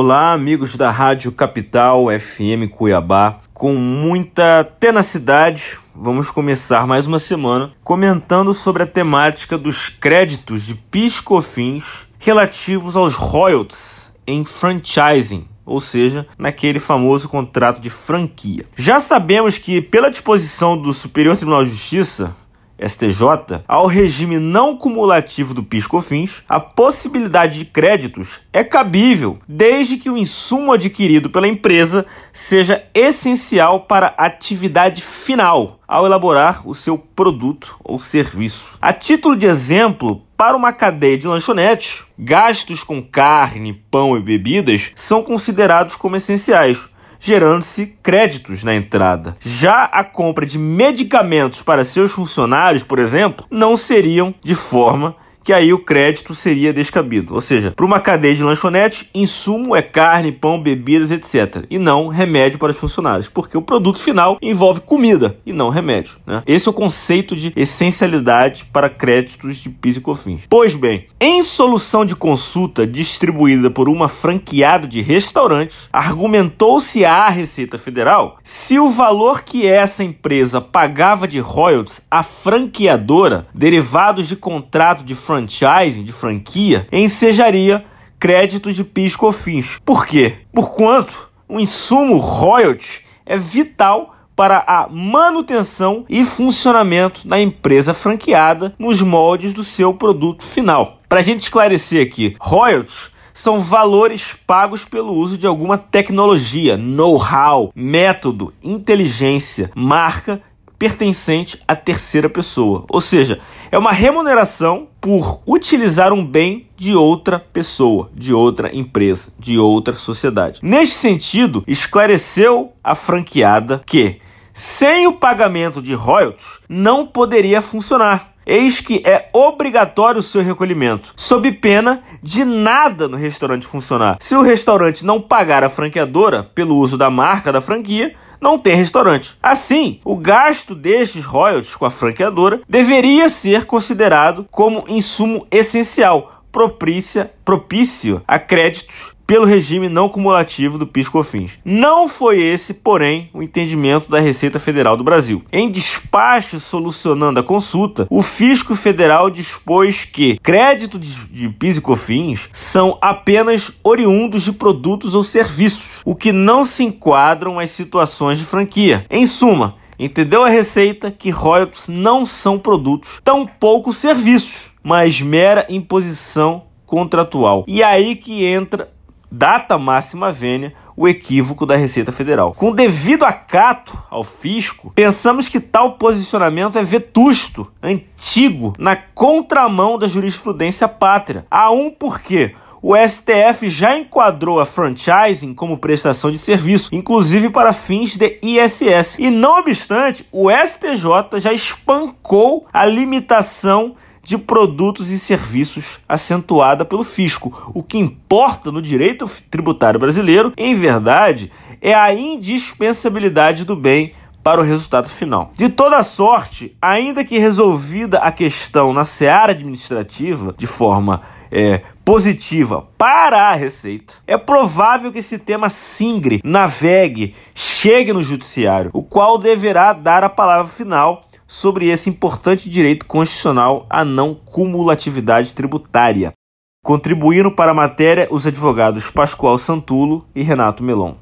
Olá, amigos da Rádio Capital FM Cuiabá. Com muita tenacidade, vamos começar mais uma semana comentando sobre a temática dos créditos de piscofins relativos aos royalties em franchising, ou seja, naquele famoso contrato de franquia. Já sabemos que, pela disposição do Superior Tribunal de Justiça, STJ, ao regime não cumulativo do PIS/COFINS, a possibilidade de créditos é cabível desde que o insumo adquirido pela empresa seja essencial para a atividade final ao elaborar o seu produto ou serviço. A título de exemplo, para uma cadeia de lanchonetes, gastos com carne, pão e bebidas são considerados como essenciais gerando-se créditos na entrada. Já a compra de medicamentos para seus funcionários, por exemplo, não seriam de forma que aí o crédito seria descabido. Ou seja, para uma cadeia de lanchonete, insumo é carne, pão, bebidas, etc. E não remédio para os funcionários, porque o produto final envolve comida e não remédio. Né? Esse é o conceito de essencialidade para créditos de PIS e COFINS. Pois bem, em solução de consulta distribuída por uma franqueada de restaurantes, argumentou-se à Receita Federal se o valor que essa empresa pagava de royalties à franqueadora, derivados de contrato de franquia franchising, de franquia, ensejaria créditos de PIS/COFINS. Por quê? Por quanto o insumo royalty é vital para a manutenção e funcionamento da empresa franqueada nos moldes do seu produto final. Para a gente esclarecer aqui, royalties são valores pagos pelo uso de alguma tecnologia, know-how, método, inteligência, marca pertencente à terceira pessoa. Ou seja, é uma remuneração por utilizar um bem de outra pessoa, de outra empresa, de outra sociedade. Neste sentido, esclareceu a franqueada que, sem o pagamento de royalties, não poderia funcionar. Eis que é obrigatório o seu recolhimento, sob pena de nada no restaurante funcionar. Se o restaurante não pagar a franqueadora pelo uso da marca da franquia, não tem restaurante. Assim, o gasto destes royalties com a franqueadora deveria ser considerado como insumo essencial, propícia, propício a créditos pelo regime não cumulativo do PIS/COFINS. Não foi esse, porém, o entendimento da Receita Federal do Brasil. Em despacho solucionando a consulta, o Fisco Federal dispôs que créditos de, de PIS e COFINS são apenas oriundos de produtos ou serviços, o que não se enquadram às situações de franquia. Em suma, Entendeu a receita que royalties não são produtos, tampouco serviços, mas mera imposição contratual. E aí que entra data máxima vênia, o equívoco da Receita Federal. Com devido acato ao fisco, pensamos que tal posicionamento é vetusto, antigo, na contramão da jurisprudência pátria. A um porquê o STF já enquadrou a franchising como prestação de serviço, inclusive para fins de ISS. E não obstante, o STJ já espancou a limitação de produtos e serviços acentuada pelo fisco. O que importa no direito tributário brasileiro, em verdade, é a indispensabilidade do bem para o resultado final. De toda sorte, ainda que resolvida a questão na seara administrativa de forma é, positiva para a Receita, é provável que esse tema singre, navegue, chegue no Judiciário, o qual deverá dar a palavra final sobre esse importante direito constitucional à não cumulatividade tributária. Contribuíram para a matéria os advogados Pascoal Santulo e Renato Melon.